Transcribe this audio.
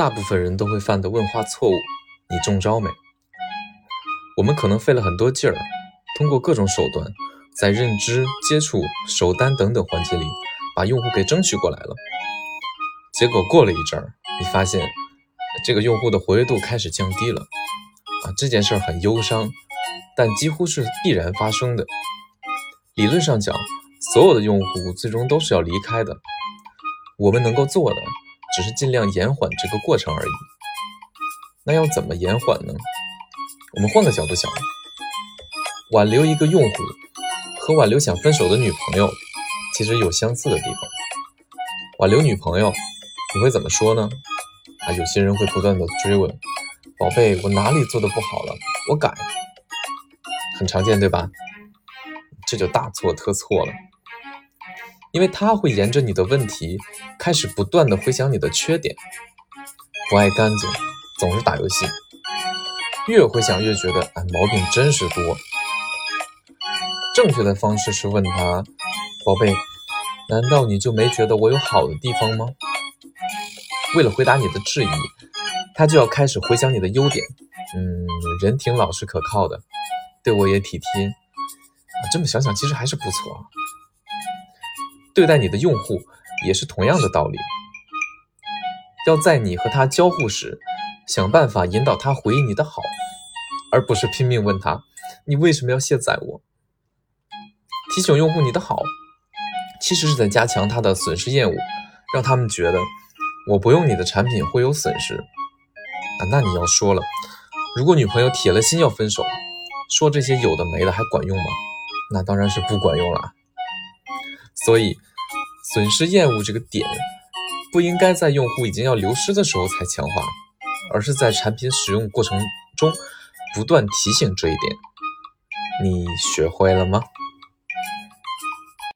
大部分人都会犯的问话错误，你中招没？我们可能费了很多劲儿，通过各种手段，在认知、接触、首单等等环节里，把用户给争取过来了。结果过了一阵儿，你发现这个用户的活跃度开始降低了。啊，这件事儿很忧伤，但几乎是必然发生的。理论上讲，所有的用户最终都是要离开的。我们能够做的。只是尽量延缓这个过程而已。那要怎么延缓呢？我们换个角度想，挽留一个用户和挽留想分手的女朋友其实有相似的地方。挽留女朋友，你会怎么说呢？啊，有些人会不断的追问：“宝贝，我哪里做的不好了？我改。”很常见，对吧？这就大错特错了。因为他会沿着你的问题开始不断的回想你的缺点，不爱干净，总是打游戏，越回想越觉得哎毛病真是多。正确的方式是问他，宝贝，难道你就没觉得我有好的地方吗？为了回答你的质疑，他就要开始回想你的优点，嗯，人挺老实可靠的，对我也体贴，啊，这么想想其实还是不错。对待你的用户也是同样的道理，要在你和他交互时，想办法引导他回应你的好，而不是拼命问他你为什么要卸载我。提醒用户你的好，其实是在加强他的损失厌恶，让他们觉得我不用你的产品会有损失啊。那你要说了，如果女朋友铁了心要分手，说这些有的没的还管用吗？那当然是不管用了。所以，损失厌恶这个点不应该在用户已经要流失的时候才强化，而是在产品使用过程中不断提醒这一点。你学会了吗？